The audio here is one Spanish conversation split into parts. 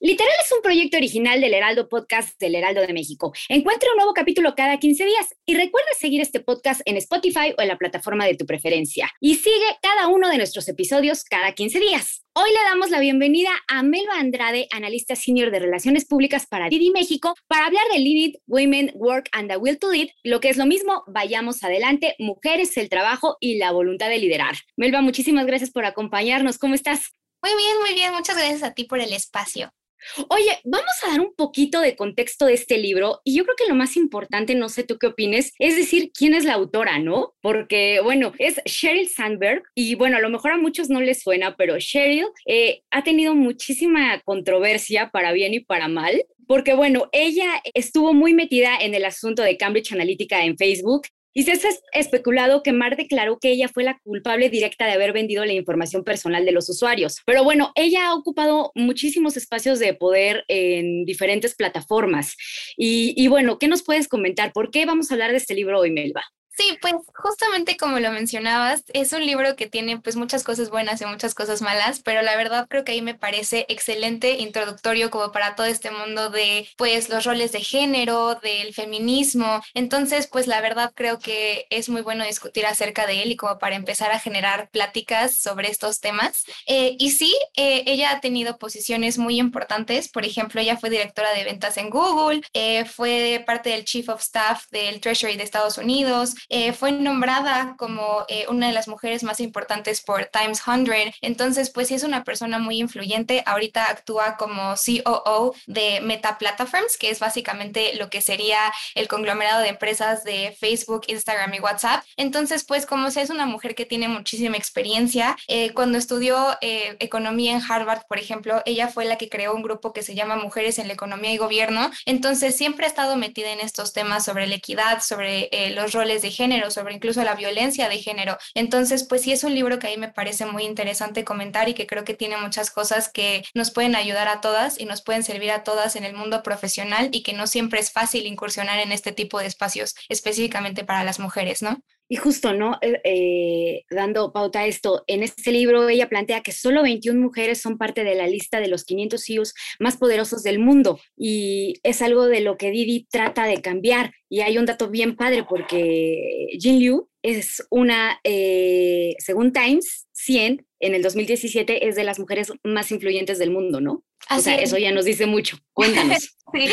Literal es un proyecto original del Heraldo Podcast del Heraldo de México. Encuentra un nuevo capítulo cada 15 días y recuerda seguir este podcast en Spotify o en la plataforma de tu preferencia. Y sigue cada uno de nuestros episodios cada 15 días. Hoy le damos la bienvenida a Melba Andrade, analista senior de Relaciones Públicas para Didi México, para hablar de Lead Women, Work and the Will to Lead, lo que es lo mismo, vayamos adelante, mujeres, el trabajo y la voluntad de liderar. Melba, muchísimas gracias por acompañarnos. ¿Cómo estás? Muy bien, muy bien. Muchas gracias a ti por el espacio. Oye, vamos a dar un poquito de contexto de este libro y yo creo que lo más importante, no sé tú qué opines, es decir quién es la autora, ¿no? Porque, bueno, es Sheryl Sandberg y bueno, a lo mejor a muchos no les suena, pero Sheryl eh, ha tenido muchísima controversia para bien y para mal porque bueno, ella estuvo muy metida en el asunto de Cambridge Analytica en Facebook y se ha especulado que Mar declaró que ella fue la culpable directa de haber vendido la información personal de los usuarios. Pero bueno, ella ha ocupado muchísimos espacios de poder en diferentes plataformas. Y, y bueno, ¿qué nos puedes comentar? ¿Por qué vamos a hablar de este libro hoy, Melba? Sí, pues justamente como lo mencionabas, es un libro que tiene pues muchas cosas buenas y muchas cosas malas, pero la verdad creo que ahí me parece excelente introductorio como para todo este mundo de pues los roles de género, del feminismo. Entonces, pues la verdad creo que es muy bueno discutir acerca de él y como para empezar a generar pláticas sobre estos temas. Eh, y sí, eh, ella ha tenido posiciones muy importantes, por ejemplo, ella fue directora de ventas en Google, eh, fue parte del Chief of Staff del Treasury de Estados Unidos, eh, fue nombrada como eh, una de las mujeres más importantes por Times 100. Entonces, pues sí es una persona muy influyente. Ahorita actúa como COO de Meta Platforms, que es básicamente lo que sería el conglomerado de empresas de Facebook, Instagram y WhatsApp. Entonces, pues como es una mujer que tiene muchísima experiencia, eh, cuando estudió economía en Harvard, por ejemplo, ella fue la que creó un grupo que se llama Mujeres en la Economía y Gobierno. Entonces, siempre ha estado metida en estos temas sobre la equidad, sobre los roles de género, sobre incluso la violencia de género. Entonces, pues sí es un libro que a mí me parece muy interesante comentar y que creo que tiene muchas cosas que nos pueden ayudar a todas y nos pueden servir a todas en el mundo profesional y que no siempre es fácil incursionar en este tipo de espacios específicamente para las mujeres, ¿no? Y justo, ¿no? Eh, eh, dando pauta a esto, en este libro ella plantea que solo 21 mujeres son parte de la lista de los 500 CEOs más poderosos del mundo y es algo de lo que Didi trata de cambiar. Y hay un dato bien padre porque Jin Liu es una, eh, según Times 100, en el 2017 es de las mujeres más influyentes del mundo, ¿no? o sea, eso ya nos dice mucho. Cuéntanos. sí,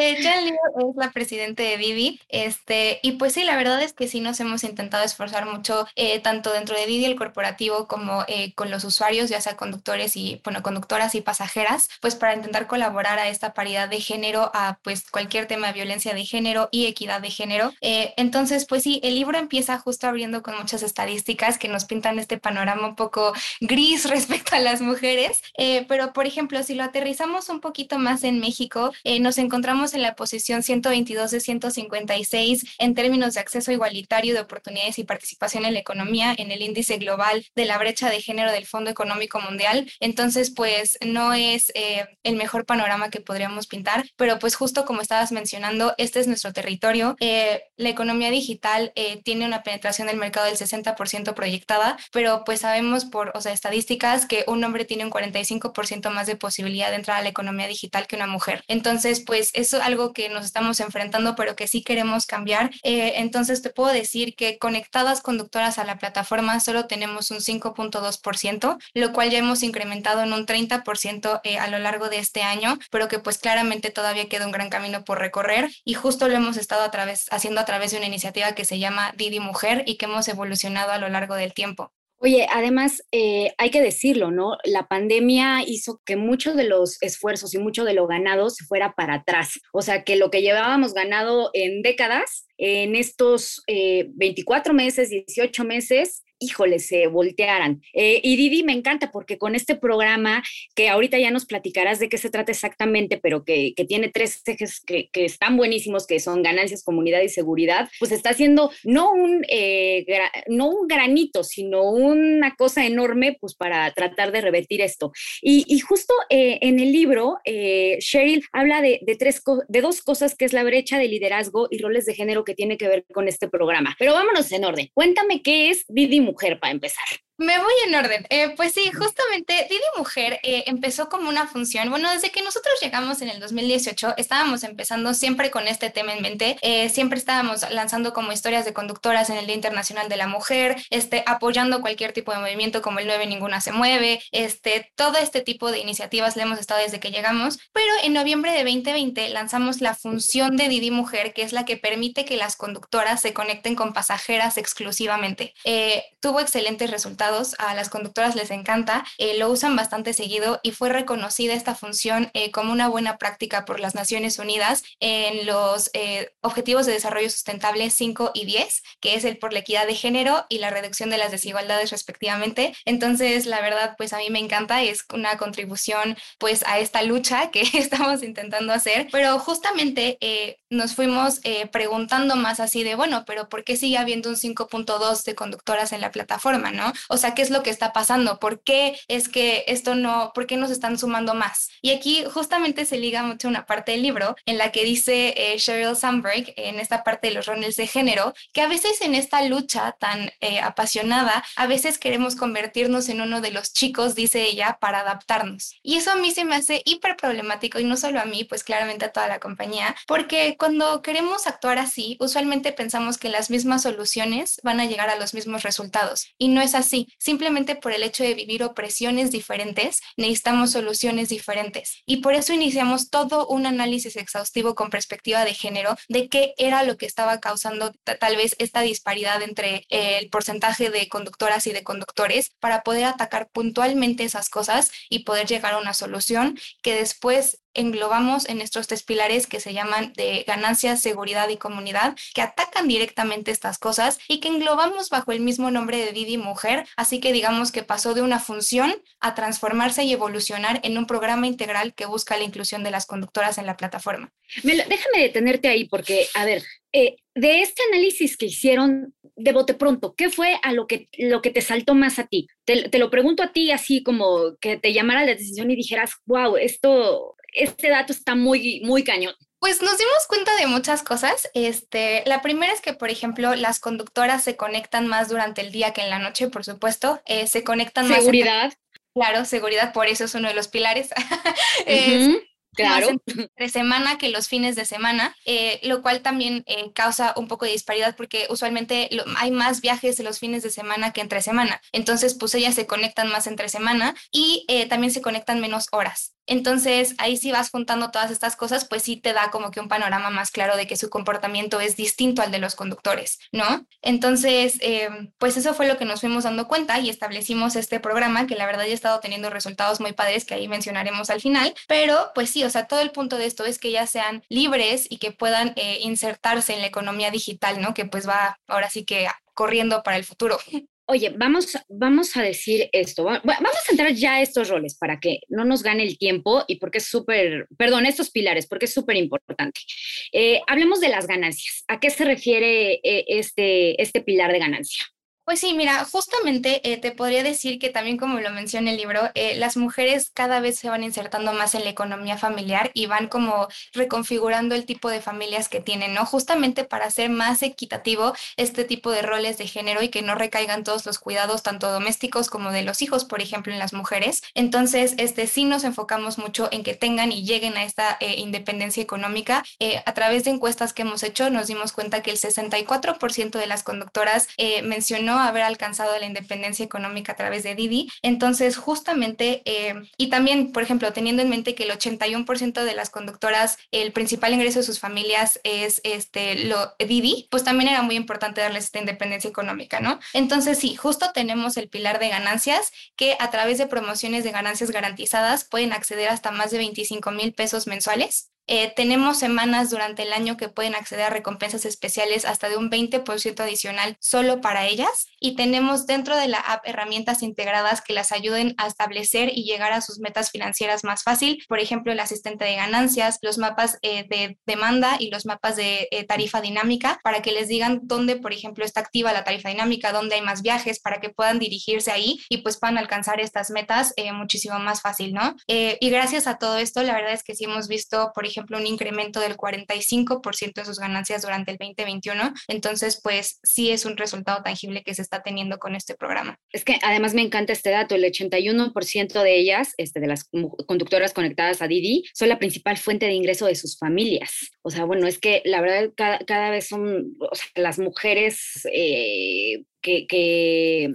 eh, es la presidenta de Vivi, este, y pues sí, la verdad es que sí nos hemos intentado esforzar mucho, eh, tanto dentro de Vivi, el corporativo, como eh, con los usuarios, ya sea conductores y, bueno, conductoras y pasajeras, pues para intentar colaborar a esta paridad de género, a pues cualquier tema de violencia de género y equidad de género. Eh, entonces, pues sí, el libro empieza justo abriendo con muchas estadísticas que nos pintan este panorama poco gris respecto a las mujeres, pero por ejemplo, si lo aterrizamos un poquito más en México, eh, nos encontramos en la posición 122 de 156 en términos de acceso igualitario de oportunidades y participación en la economía en el índice global de la brecha de género del Fondo Económico Mundial. Entonces, pues no es eh, el mejor panorama que podríamos pintar, pero pues justo como estabas mencionando, este es nuestro territorio. Eh, la economía digital tiene una penetración del mercado del 60% proyectada, pero pues sabemos sabemos por, o sea, estadísticas que un hombre tiene un 45% más de posibilidad de entrar a la economía digital que una mujer. Entonces, pues eso es algo que nos estamos enfrentando, pero que sí queremos cambiar. Eh, entonces, te puedo decir que conectadas conductoras a la plataforma solo tenemos un 5.2%, lo cual ya hemos incrementado en un 30% eh, a lo largo de este año, pero que pues claramente todavía queda un gran camino por recorrer y justo lo hemos estado a través, haciendo a través de una iniciativa que se llama Didi Mujer y que hemos evolucionado a lo largo del tiempo. Oye, además, eh, hay que decirlo, ¿no? La pandemia hizo que muchos de los esfuerzos y mucho de lo ganado se fuera para atrás. O sea, que lo que llevábamos ganado en décadas, en estos 24 eh, meses, 18 meses, híjole, se voltearan. Eh, y Didi me encanta porque con este programa, que ahorita ya nos platicarás de qué se trata exactamente, pero que, tiene tres ejes que, están buenísimos, que son ganancias, comunidad y seguridad, pues está haciendo no un, eh, no un granito, sino una cosa enorme, pues para tratar de revertir esto. Y, justo eh, en el libro, Cheryl habla de, de, tres, de dos cosas, que es la brecha de liderazgo y roles de género que tiene que ver con este programa. Pero vámonos en orden. Cuéntame qué es Didi mujer para empezar. Me voy en orden. Eh, pues sí, justamente Didi Mujer eh, empezó como una función. Bueno, desde que nosotros llegamos en el 2018, estábamos empezando siempre con este tema en mente. Eh, siempre estábamos lanzando como historias de conductoras en el Día Internacional de la Mujer, este, apoyando cualquier tipo de movimiento como el 9 Ninguna se mueve, este, todo este tipo de iniciativas le hemos estado desde que llegamos. Pero en noviembre de 2020 lanzamos la función de Didi Mujer, que es la que permite que las conductoras se conecten con pasajeras exclusivamente. tuvo excelentes resultados a las conductoras les encanta, eh, lo usan bastante seguido y fue reconocida esta función eh, como una buena práctica por las Naciones Unidas en los eh, Objetivos de Desarrollo Sustentable 5 y 10, que es el por la equidad de género y la reducción de las desigualdades respectivamente. Entonces, la verdad, pues a mí me encanta, es una contribución pues a esta lucha que estamos intentando hacer, pero justamente nos fuimos preguntando más así de, bueno, pero ¿por qué sigue habiendo un 5.2 de conductoras en la plataforma, no? O sea, ¿qué es lo que está pasando? ¿Por qué es que esto no, por qué nos están sumando más? Y aquí justamente se liga mucho una parte del libro en la que dice eh, Sheryl Sandberg, en esta parte de los roles de género, que a veces en esta lucha tan eh, apasionada, a veces queremos convertirnos en uno de los chicos, dice ella, para adaptarnos. Y eso a mí se me hace hiper problemático y no solo a mí, pues claramente a toda la compañía, porque cuando queremos actuar así, usualmente pensamos que las mismas soluciones van a llegar a los mismos resultados y no es así simplemente por el hecho de vivir opresiones diferentes, necesitamos soluciones diferentes. Y por eso iniciamos todo un análisis exhaustivo con perspectiva de género de qué era lo que estaba causando tal vez esta disparidad entre el porcentaje de conductoras y de conductores para poder atacar puntualmente esas cosas y poder llegar a una solución que después englobamos en estos tres pilares que se llaman de ganancia, seguridad y comunidad, que atacan directamente estas cosas y que englobamos bajo el mismo nombre de Didi Mujer, así que digamos que pasó de una función a transformarse y evolucionar en un programa integral que busca la inclusión de las conductoras en la plataforma. déjame detenerte ahí porque, a ver, eh, de este análisis que hicieron de bote pronto, ¿qué fue a lo que, lo que te saltó más a ti? Te, te, lo pregunto a ti así como que te llamara la decisión y dijeras, wow, esto este dato está muy, muy cañón. Pues nos dimos cuenta de muchas cosas. Este, la primera es que, por ejemplo, las conductoras se conectan más durante el día que en la noche, por supuesto. Eh, se conectan más. Seguridad. Claro, seguridad, por eso es uno de los pilares. Claro. entre semana que los fines de semana, eh, lo cual también eh, causa un poco de disparidad porque usualmente hay más viajes los fines de semana que entre semana. Entonces, pues ellas se conectan más entre semana y eh, también se conectan menos horas. Entonces, ahí si vas juntando todas estas cosas, pues sí te da como que un panorama más claro de que su comportamiento es distinto al de los conductores, ¿no? Entonces, pues eso fue lo que nos fuimos dando cuenta y establecimos este programa que la verdad ya ha estado teniendo resultados muy padres que ahí mencionaremos al final, pero pues sí, o sea, todo el punto de esto es que ya sean libres y que puedan eh, insertarse en la economía digital, ¿no? Que pues va ahora sí que corriendo para el futuro. Oye, vamos, vamos a decir esto, vamos a entrar ya a estos roles para que no nos gane el tiempo y porque es súper, perdón, estos pilares, porque es súper importante. Eh, hablemos de las ganancias. ¿A qué se refiere eh, este, este pilar de ganancia? Pues sí, mira, justamente eh, te podría decir que también como lo menciona el libro, eh, las mujeres cada vez se van insertando más en la economía familiar y van como reconfigurando el tipo de familias que tienen, ¿no? Justamente para hacer más equitativo este tipo de roles de género y que no recaigan todos los cuidados, tanto domésticos como de los hijos, por ejemplo, en las mujeres. Entonces, este sí nos enfocamos mucho en que tengan y lleguen a esta eh, independencia económica. a través de encuestas que hemos hecho, nos dimos cuenta que el 64% de las conductoras mencionó haber alcanzado la independencia económica a través de Didi. Entonces, justamente, eh, y también, por ejemplo, teniendo en mente que el 81% de las conductoras, el principal ingreso de sus familias es este, lo Didi, pues también era muy importante darles esta independencia económica, ¿no? Entonces, sí, justo tenemos el pilar de ganancias que a través de promociones de ganancias garantizadas pueden acceder hasta más de 25 mil pesos mensuales. Eh, tenemos semanas durante el año que pueden acceder a recompensas especiales hasta de un 20% adicional solo para ellas y tenemos dentro de la app herramientas integradas que las ayuden a establecer y llegar a sus metas financieras más fácil, por ejemplo el asistente de ganancias, los mapas eh, de demanda y los mapas de eh, tarifa dinámica para que les digan dónde, por ejemplo, está activa la tarifa dinámica, dónde hay más viajes para que puedan dirigirse ahí y pues puedan alcanzar estas metas muchísimo más fácil, ¿no? y gracias a todo esto, la verdad es que sí hemos visto, por ejemplo, ejemplo, un incremento del 45% de sus ganancias durante el 2021. Entonces, pues sí es un resultado tangible que se está teniendo con este programa. Es que además me encanta este dato, el 81% de ellas, este, de las conductoras conectadas a Didi, son la principal fuente de ingreso de sus familias. O sea, bueno, es que la verdad cada, vez son las mujeres eh, que,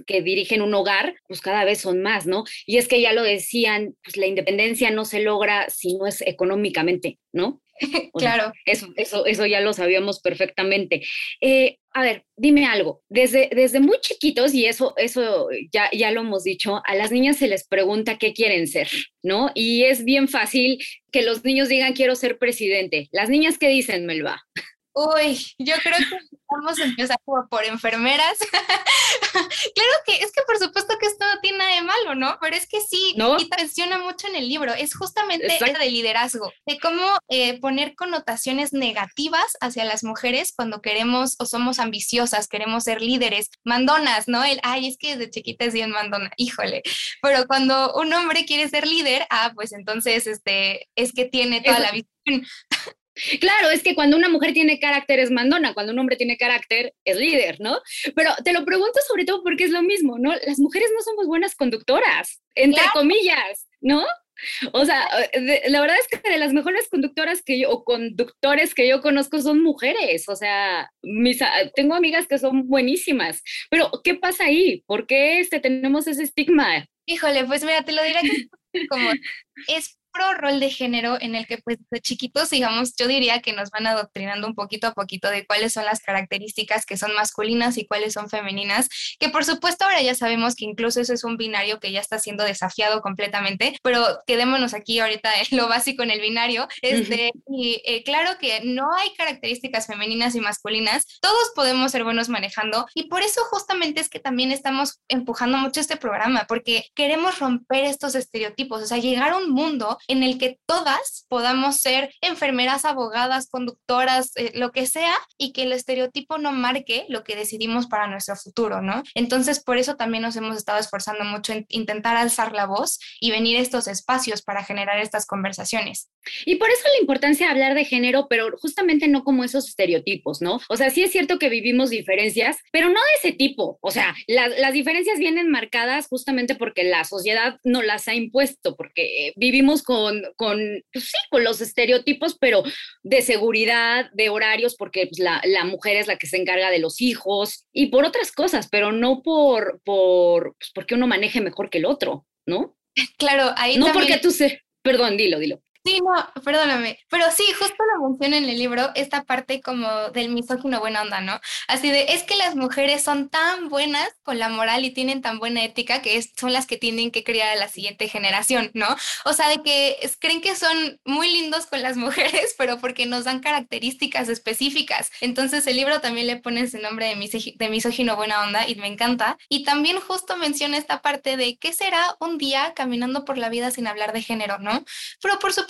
que, dirigen un hogar, pues cada vez son más, ¿no? Y es que ya lo decían, pues la independencia no se logra si no es económicamente, ¿no? claro. eso, eso, eso ya lo sabíamos perfectamente. Eh, a ver, dime algo. Desde, desde muy chiquitos, y eso, eso ya, ya lo hemos dicho, a las niñas se les pregunta qué quieren ser, ¿no? Y es bien fácil que los niños digan quiero ser presidente. Las niñas, ¿qué dicen, Melba? Uy, yo creo que vamos a empezar por enfermeras. claro que es que por supuesto que esto no tiene nada de malo, ¿no? Pero es que sí, ¿No? y menciona mucho en el libro, es justamente de liderazgo, de cómo eh, poner connotaciones negativas hacia las mujeres cuando queremos o somos ambiciosas, queremos ser líderes, mandonas, ¿no? El, ay, es que desde chiquita es bien mandona, híjole. Pero cuando un hombre quiere ser líder, ah, pues entonces, este, es que tiene toda la visión. Claro, es que cuando una mujer tiene carácter es mandona, cuando un hombre tiene carácter es líder, ¿no? Pero te lo pregunto sobre todo porque es lo mismo, ¿no? Las mujeres no somos buenas conductoras, entre comillas, ¿no? O sea, la verdad es que de las mejores conductoras que yo, o conductores que yo conozco son mujeres. O sea, mis, tengo amigas que son buenísimas. Pero, ¿qué pasa ahí? ¿Por qué este, tenemos ese estigma? Híjole, pues mira, te lo diré como es pro rol de género en el que pues de chiquitos, digamos, yo diría que nos van adoctrinando un poquito a poquito de cuáles son las características que son masculinas y cuáles son femeninas, que por supuesto ahora ya sabemos que incluso eso es un binario que ya está siendo desafiado completamente, pero quedémonos aquí ahorita en lo básico en el binario, este, y eh, claro que no hay características femeninas y masculinas, todos podemos ser buenos manejando y por eso justamente es que también estamos empujando mucho este programa, porque queremos romper estos estereotipos, o sea, llegar a un mundo en el que todas podamos ser enfermeras, abogadas, conductoras, eh, lo que sea, y que el estereotipo no marque lo que decidimos para nuestro futuro, ¿no? Entonces, por eso también nos hemos estado esforzando mucho en intentar alzar la voz y venir a estos espacios para generar estas conversaciones. Y por eso la importancia de hablar de género, pero justamente no como esos estereotipos, ¿no? O sea, sí es cierto que vivimos diferencias, pero no de ese tipo. O sea, las diferencias vienen marcadas justamente porque la sociedad no las ha impuesto, porque vivimos con, con pues sí, con los estereotipos, pero de seguridad, de horarios, porque pues, la, la, mujer es la que se encarga de los hijos y por otras cosas, pero no por, por pues, porque uno maneje mejor que el otro, ¿no? Claro, ahí No porque tú se... Perdón, dilo, dilo. Sí, no, perdóname. Pero sí, justo lo menciona en el libro esta parte como del misógino buena onda, ¿no? Así de, es que las mujeres son tan buenas con la moral y tienen tan buena ética que son las que tienen que criar a la siguiente generación, ¿no? O sea, de que creen que son muy lindos con las mujeres, pero porque nos dan características específicas. Entonces el libro también le pone ese nombre de, de misógino buena onda y me encanta. Y también justo menciona esta parte de qué será un día caminando por la vida sin hablar de género, ¿no? Pero por supuesto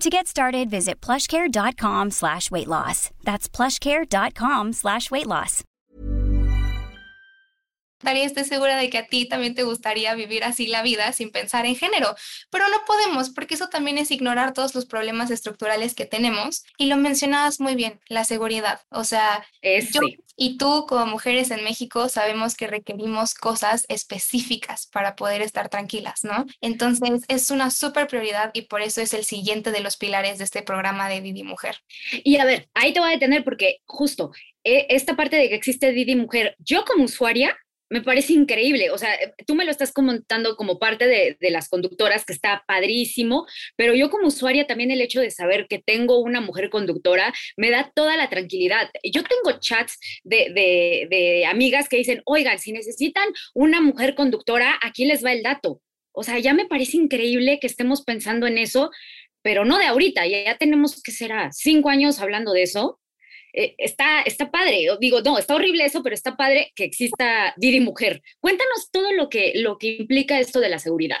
To get started, visit plushcare.com slash weight loss. That's plushcare.com slash weight loss. Daría, estoy segura de que a ti también te gustaría vivir así la vida sin pensar en género, pero no podemos porque eso también es ignorar todos los problemas estructurales que tenemos y lo mencionabas muy bien, la seguridad. O sea, es yo y tú como mujeres en México sabemos que requerimos cosas específicas para poder estar tranquilas, ¿no? Entonces es una súper prioridad y por eso es el siguiente de los pilares de este programa de Didi Mujer. Y a ver, ahí te voy a detener porque justo eh, esta parte de que existe Didi Mujer, yo como usuaria me parece increíble. O sea, tú me lo estás comentando como parte de, de, las conductoras, que está padrísimo, pero yo como usuaria también el hecho de saber que tengo una mujer conductora me da toda la tranquilidad. Yo tengo chats de, de, de amigas que dicen, oigan, si necesitan una mujer conductora, aquí les va el dato. O sea, ya me parece increíble que estemos pensando en eso, pero no de ahorita, ya, ya tenemos que ser a cinco años hablando de eso eh, está, está padre, digo, no, está horrible eso, pero está padre que exista Didi Mujer. Cuéntanos todo lo que, lo que implica esto de la seguridad.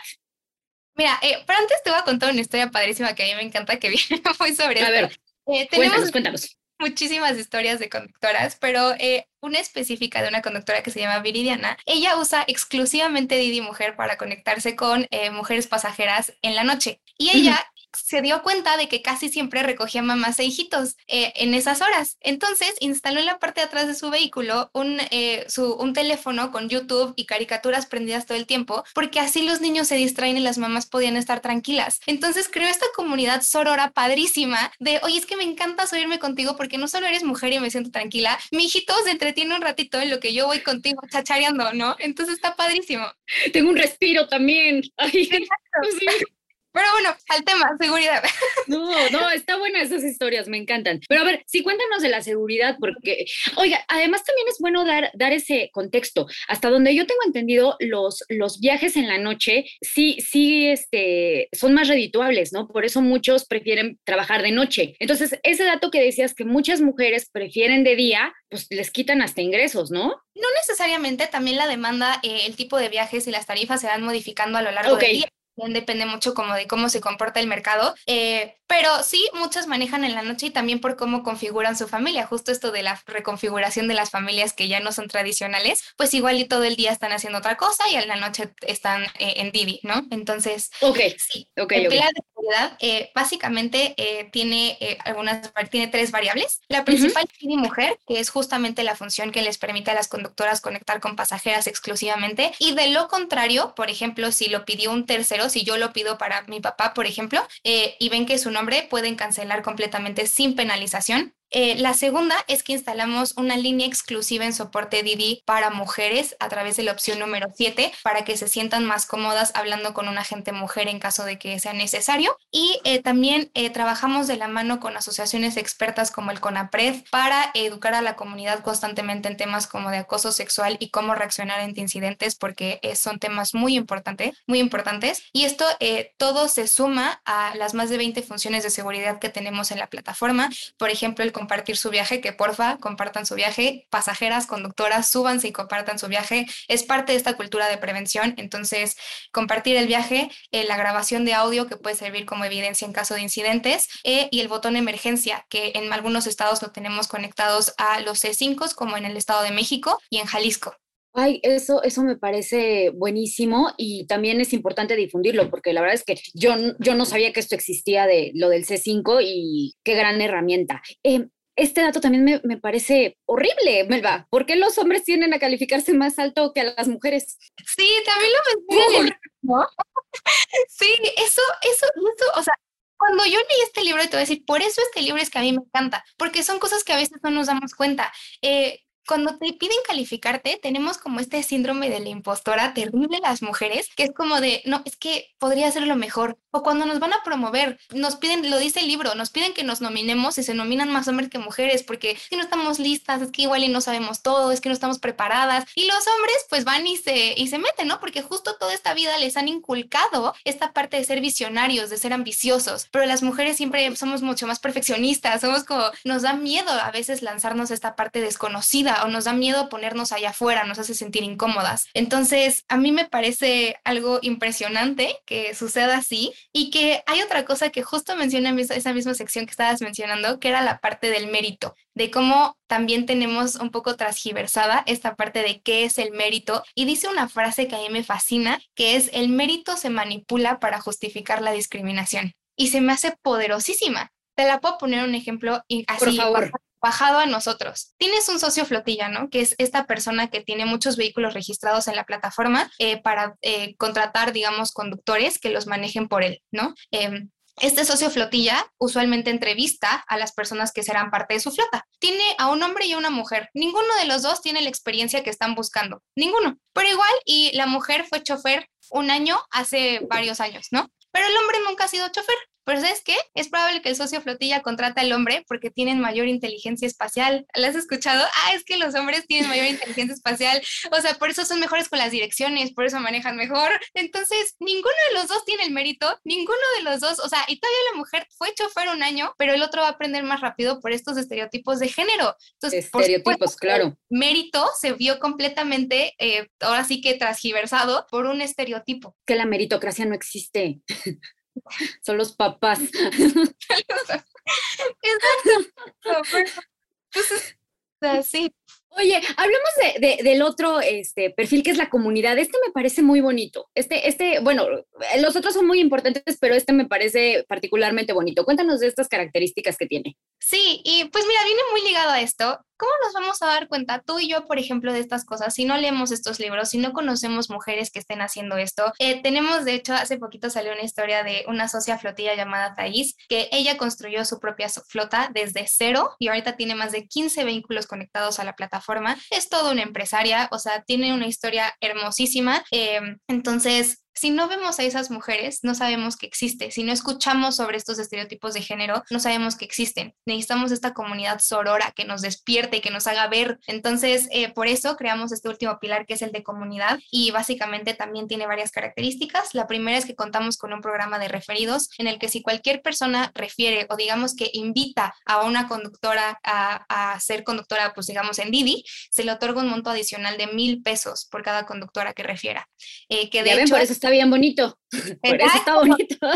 Mira, eh, pero antes te voy a contar una historia padrísima que a mí me encanta que viene muy sobre A esto. ver, Eh, cuéntanos, cuéntanos. muchísimas historias de conductoras, pero eh, una específica de una conductora que se llama Viridiana, ella usa exclusivamente Didi Mujer para conectarse con eh, mujeres pasajeras en la noche. Y ella se dio cuenta de que casi siempre recogía mamás e hijitos eh, en esas horas. Entonces instaló en la parte de atrás de su vehículo un, eh, su, un teléfono con YouTube y caricaturas prendidas todo el tiempo, porque así los niños se distraen y las mamás podían estar tranquilas. Entonces creó esta comunidad sorora padrísima de, oye, es que me encanta subirme contigo porque no solo eres mujer y me siento tranquila, mi hijito se entretiene un ratito en lo que yo voy contigo chachareando, ¿no? Entonces está padrísimo. Tengo un respiro también. Ay. Pero bueno, al tema, seguridad. No, no, está buena esas historias, me encantan. Pero a ver, sí, cuéntanos de la seguridad, porque, oiga, además también es bueno dar, dar ese contexto. Hasta donde yo tengo entendido, los, los viajes en la noche sí, sí, este, son más redituables, ¿no? Por eso muchos prefieren trabajar de noche. Entonces, ese dato que decías que muchas mujeres prefieren de día, pues les quitan hasta ingresos, ¿no? No necesariamente, también la demanda, eh, el tipo de viajes y las tarifas se van modificando a lo largo del día. Depende mucho como de cómo se comporta el mercado, eh, pero sí, muchas manejan en la noche y también por cómo configuran su familia, justo esto de la reconfiguración de las familias que ya no son tradicionales, pues igual y todo el día están haciendo otra cosa y en la noche están eh, en Didi, ¿no? Entonces, Ok, sí, ok, el ok. pilar de seguridad eh, básicamente eh, tiene eh, algunas, tiene tres variables. La principal es Didi Mujer, que es justamente la función que les permite a las conductoras conectar con pasajeras exclusivamente. Y de lo contrario, por ejemplo, si lo pidió un tercero, si yo lo pido para mi papá, por ejemplo, eh, y ven que su nombre, pueden cancelar completamente sin penalización. Eh, la segunda es que instalamos una línea exclusiva en soporte Didi para mujeres a través de la opción número 7 para que se sientan más cómodas hablando con un agente mujer en caso de que sea necesario. Y eh, también eh, trabajamos de la mano con asociaciones expertas como el CONAPRED para educar a la comunidad constantemente en temas como de acoso sexual y cómo reaccionar ante incidentes porque son temas muy importantes, muy importantes. Y esto todo se suma a las más de 20 funciones de seguridad que tenemos en la plataforma. Por ejemplo, el compartir su viaje, que porfa compartan su viaje, pasajeras, conductoras, súbanse y compartan su viaje, es parte de esta cultura de prevención, entonces compartir el viaje, eh, la grabación de audio que puede servir como evidencia en caso de incidentes eh, y el botón emergencia, que en algunos estados lo tenemos conectados a los C5 como en el Estado de México y en Jalisco. Ay, eso, eso me parece buenísimo y también es importante difundirlo porque la verdad es que yo, yo no sabía que esto existía de lo del C5 y qué gran herramienta. Eh, este dato también me, me, parece horrible, Melba. ¿Por qué los hombres tienden a calificarse más alto que a las mujeres? Sí, también lo mencioné. ¿no? sí, eso, eso, eso, o sea, cuando yo leí este libro, te voy a decir, por eso este libro es que a mí me encanta, porque son cosas que a veces no nos damos cuenta. Eh, cuando te piden calificarte, tenemos como este síndrome de la impostora terrible las mujeres, que es como de, no, es que podría ser lo mejor. O cuando nos van a promover, nos piden, lo dice el libro, nos piden que nos nominemos y se nominan más hombres que mujeres, porque que no estamos listas, es que igual y no sabemos todo, es que no estamos preparadas. Y los hombres pues van y se, y se meten, ¿no? Porque justo toda esta vida les han inculcado esta parte de ser visionarios, de ser ambiciosos, pero las mujeres siempre somos mucho más perfeccionistas, somos como, nos da miedo a veces lanzarnos esta parte desconocida o nos da miedo ponernos allá afuera, nos hace sentir incómodas. Entonces, a mí me parece algo impresionante que suceda así y que hay otra cosa que justo menciona esa misma sección que estabas mencionando, que era la parte del mérito, de cómo también tenemos un poco transgiversada esta parte de qué es el mérito y dice una frase que a mí me fascina, que es el mérito se manipula para justificar la discriminación y se me hace poderosísima. Te la puedo poner un ejemplo así. Por favor bajado a nosotros. Tienes un socio flotilla, ¿no? Que es esta persona que tiene muchos vehículos registrados en la plataforma eh, para eh, contratar, digamos, conductores que los manejen por él, ¿no? Em, este socio flotilla usualmente entrevista a las personas que serán parte de su flota. Tiene a un hombre y a una mujer. Ninguno de los dos tiene la experiencia que están buscando. Ninguno. Pero igual, y la mujer fue chofer un año hace varios años, ¿no? Pero el hombre nunca ha sido chofer. Pero ¿sabes qué? Es probable que el socio flotilla contrata al hombre porque tienen mayor inteligencia espacial. ¿Lo has escuchado? Ah, es que los hombres tienen mayor inteligencia espacial. O sea, por eso son mejores con las direcciones, por eso manejan mejor. Entonces, ninguno de los dos tiene el mérito, ninguno de los dos, o sea, y todavía la mujer fue chofer un año, pero el otro va a aprender más rápido por estos estereotipos de género. Entonces, estereotipos, claro. Mérito se vio completamente, eh, ahora sí que transgiversado por un estereotipo. Que la meritocracia no existe. Son los papás. sí. Oye, hablemos de, del otro este, perfil que es la comunidad. Este me parece muy bonito. Este, este, bueno, los otros son muy importantes, pero este me parece particularmente bonito. Cuéntanos de estas características que tiene. Sí, y pues mira, viene muy ligado a esto. ¿Cómo nos vamos a dar cuenta, tú y yo, por ejemplo, de estas cosas, si no leemos estos libros, si no conocemos mujeres que estén haciendo esto? Eh, tenemos, de hecho, hace poquito salió una historia de una socia flotilla llamada Thais, que ella construyó su propia flota desde cero y ahorita tiene más de 15 vehículos conectados a la plataforma. Es toda una empresaria, o sea, tiene una historia hermosísima. Eh, entonces, si no vemos a esas mujeres, no sabemos que existe. Si no escuchamos sobre estos estereotipos de género, no sabemos que existen. Necesitamos esta comunidad sorora que nos despierte y que nos haga ver. Entonces, eh, por eso creamos este último pilar que es el de comunidad y básicamente también tiene varias características. La primera es que contamos con un programa de referidos en el que si cualquier persona refiere o digamos que invita a una conductora a, ser conductora, pues digamos en Didi, se le otorga un monto adicional de mil pesos por cada conductora que refiera. Eh, que de hecho, está bien bonito. Por eso está bonito.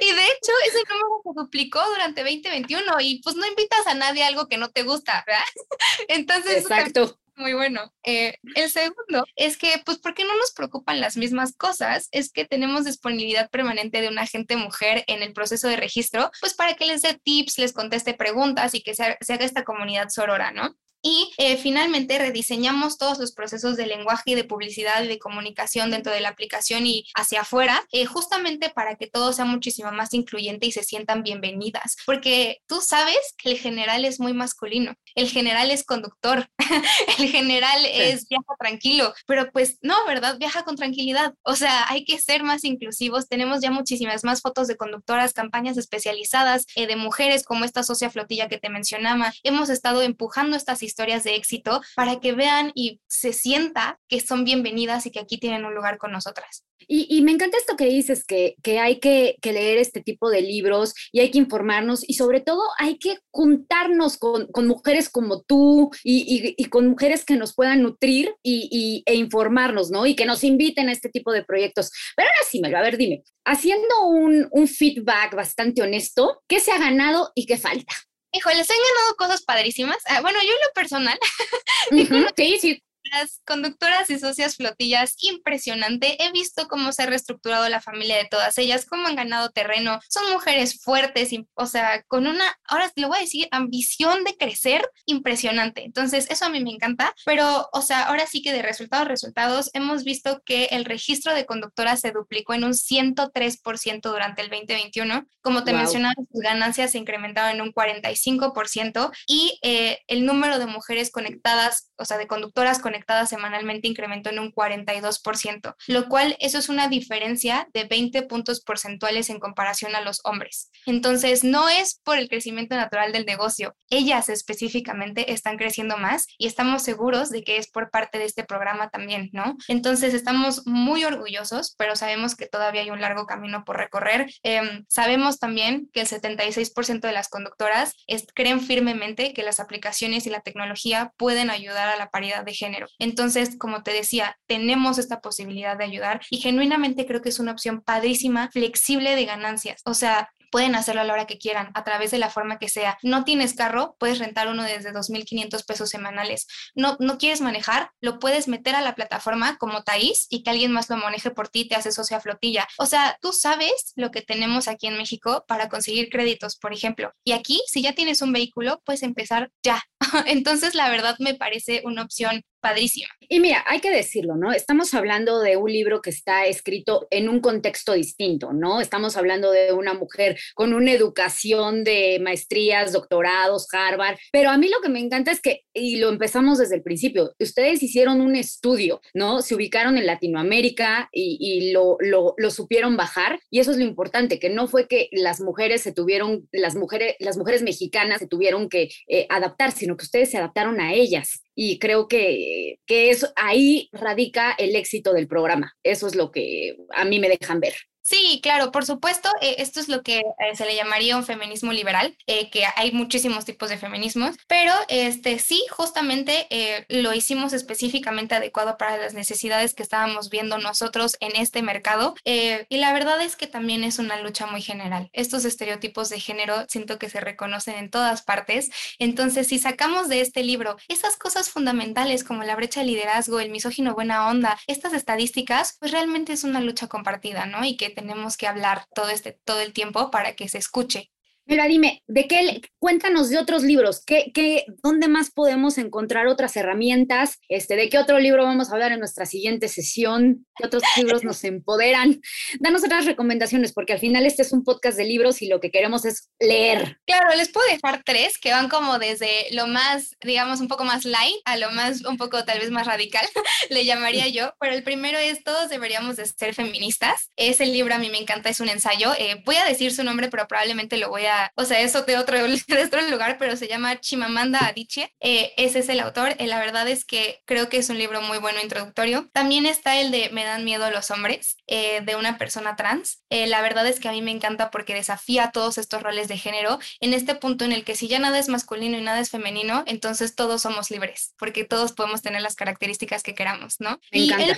Y de hecho, ese número se duplicó durante 2021 y pues no invitas a nadie a algo que no te gusta, ¿verdad? Entonces, Exacto. Muy bueno. Eh, el segundo es que, pues, ¿por qué no nos preocupan las mismas cosas? Es que tenemos disponibilidad permanente de una agente mujer en el proceso de registro, pues para que les dé tips, les conteste preguntas y que se, se haga esta comunidad sorora, ¿no? Y eh, finalmente rediseñamos todos los procesos de lenguaje y de publicidad y de comunicación dentro de la aplicación y hacia afuera, eh, justamente para que todo sea muchísimo más incluyente y se sientan bienvenidas. Porque tú sabes que el general es muy masculino, el general es conductor, el general es viaja tranquilo, pero pues no, ¿verdad? Viaja con tranquilidad. O sea, hay que ser más inclusivos. Tenemos ya muchísimas más fotos de conductoras, campañas especializadas eh, de mujeres como esta socia flotilla que te mencionaba. Hemos estado empujando estas historias historias de éxito para que vean y se sienta que son bienvenidas y que aquí tienen un lugar con nosotras. Y, me encanta esto que dices, que, que hay que, que, leer este tipo de libros y hay que informarnos y sobre todo hay que juntarnos con, con mujeres como tú y, y, con mujeres que nos puedan nutrir y, e informarnos, ¿no? Y que nos inviten a este tipo de proyectos. Pero ahora sí, Melo, a ver, dime, haciendo un, un feedback bastante honesto, ¿qué se ha ganado y qué falta? Híjole, se han ganado cosas padrísimas. Ah, bueno, yo en lo personal. sí, sí, las conductoras y socias flotillas, impresionante. He visto cómo se ha reestructurado la familia de todas ellas, cómo han ganado terreno. Son mujeres fuertes, o sea, con una, ahora le voy a decir, ambición de crecer impresionante. Entonces, eso a mí me encanta. Pero, o sea, ahora sí que de resultados, resultados, hemos visto que el registro de conductoras se duplicó en un 103% durante el 2021. Como te mencionaba, sus ganancias se incrementaron en un 45% y eh, el número de mujeres conectadas, o sea, de conductoras conectadas semanalmente incrementó en un 42%, lo cual eso es una diferencia de 20 puntos porcentuales en comparación a los hombres. Entonces, no es por el crecimiento natural del negocio, ellas específicamente están creciendo más y estamos seguros de que es por parte de este programa también, ¿no? Entonces, estamos muy orgullosos, pero sabemos que todavía hay un largo camino por recorrer. Em, sabemos también que el 76% de las conductoras creen firmemente que las aplicaciones y la tecnología pueden ayudar a la paridad de género. Entonces, como te decía, tenemos esta posibilidad de ayudar y genuinamente creo que es una opción padrísima, flexible de ganancias. O sea, pueden hacerlo a la hora que quieran, a través de la forma que sea. No tienes carro, puedes rentar uno desde 2.500 pesos semanales. No, no quieres manejar, lo puedes meter a la plataforma como Taís y que alguien más lo maneje por ti, te hace socia flotilla. O sea, tú sabes lo que tenemos aquí en México para conseguir créditos, por ejemplo. Y aquí, si ya tienes un vehículo, puedes empezar ya. Entonces, la verdad me parece una opción padrísima. Y mira, hay que decirlo, ¿no? Estamos hablando de un libro que está escrito en un contexto distinto, ¿no? Estamos hablando de una mujer con una educación de maestrías, doctorados, Harvard, pero a mí lo que me encanta es que, y lo empezamos desde el principio, ustedes hicieron un estudio, ¿no? Se ubicaron en Latinoamérica y, lo, lo, supieron bajar, y eso es lo importante, que no fue que las mujeres se tuvieron, las mujeres, las mujeres mexicanas se tuvieron que eh, adaptar, sino que ustedes se adaptaron a ellas y creo que, que es, ahí radica el éxito del programa. Eso es lo que a mí me dejan ver. Sí, claro, por supuesto, eh, esto es lo que eh, se le llamaría un feminismo liberal, eh, que hay muchísimos tipos de feminismos, pero este sí, justamente lo hicimos específicamente adecuado para las necesidades que estábamos viendo nosotros en este mercado. y la verdad es que también es una lucha muy general. Estos estereotipos de género siento que se reconocen en todas partes. Entonces, si sacamos de este libro esas cosas fundamentales como la brecha de liderazgo, el misógino buena onda, estas estadísticas, pues realmente es una lucha compartida, ¿no? Y que tenemos que hablar todo, este, todo el tiempo para que se escuche. Mira, dime, ¿de qué, cuéntanos de otros libros? ¿Qué, qué, ¿Dónde más podemos encontrar otras herramientas? Este, ¿De qué otro libro vamos a hablar en nuestra siguiente sesión? ¿Qué otros libros nos empoderan? Danos otras recomendaciones, porque al final este es un podcast de libros y lo que queremos es leer. Claro, les puedo dejar tres que van como desde lo más, digamos, un poco más light a lo más, un poco tal vez más radical, le llamaría yo. Pero el primero es Todos deberíamos de ser feministas. Ese libro a mí me encanta, es un ensayo. Eh, voy a decir su nombre, pero probablemente lo voy a o sea, eso de otro, de otro lugar, pero se llama Chimamanda Adichie. Eh, ese es el autor. Eh, la verdad es que creo que es un libro muy bueno introductorio. También está el de Me dan miedo los hombres, eh, de una persona trans. la verdad es que a mí me encanta porque desafía todos estos roles de género en este punto en el que si ya nada es masculino y nada es femenino, entonces todos somos libres, porque todos podemos tener las características que queramos, ¿no? y el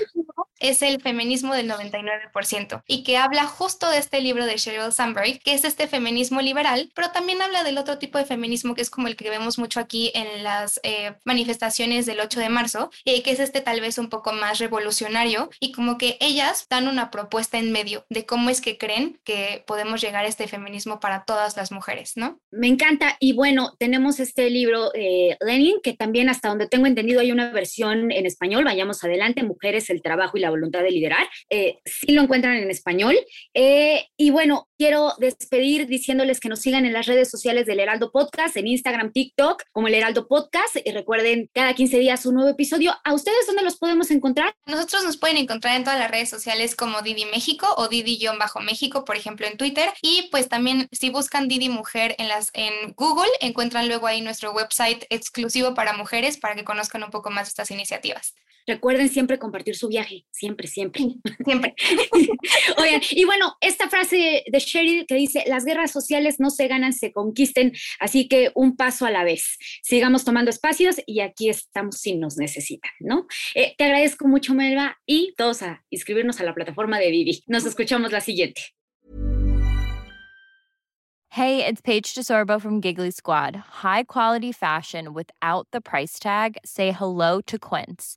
es el feminismo del 99% y que habla justo de este libro de Sheryl Sandberg, que es este feminismo liberal, pero también habla del otro tipo de feminismo que es como el que vemos mucho aquí en las eh, manifestaciones del 8 de marzo, eh, que es este tal vez un poco más revolucionario y como que ellas dan una propuesta en medio de cómo es que creen que podemos llegar a este feminismo para todas las mujeres, ¿no? Me encanta y bueno, tenemos este libro eh, Lenin, que también hasta donde tengo entendido hay una versión en español, vayamos adelante, Mujeres, el trabajo y la voluntad de liderar. Eh, sí lo encuentran en español. Eh, y bueno, quiero despedir diciéndoles que nos sigan en las redes sociales del Heraldo Podcast, en Instagram, TikTok, como el Heraldo Podcast. Y recuerden, cada 15 días un nuevo episodio. ¿A ustedes dónde los podemos encontrar? Nosotros nos pueden encontrar en todas las redes sociales como Didi México o Didi-México, por ejemplo, en Twitter. Y pues también si buscan Didi Mujer en, las, en Google, encuentran luego ahí nuestro website exclusivo para mujeres para que conozcan un poco más estas iniciativas. Recuerden siempre compartir su viaje, siempre, siempre. Siempre. Oigan, y bueno, esta frase de Sheryl que dice, las guerras sociales no se ganan, se conquisten, así que un paso a la vez. Sigamos tomando espacios y aquí estamos si nos necesitan, ¿no? Eh, te agradezco mucho, Melba, y todos a inscribirnos a la plataforma de Vivi. Nos escuchamos la siguiente. Hey, it's Paige DeSorbo from Giggly Squad. High quality fashion without the price tag. Say hello to Quince.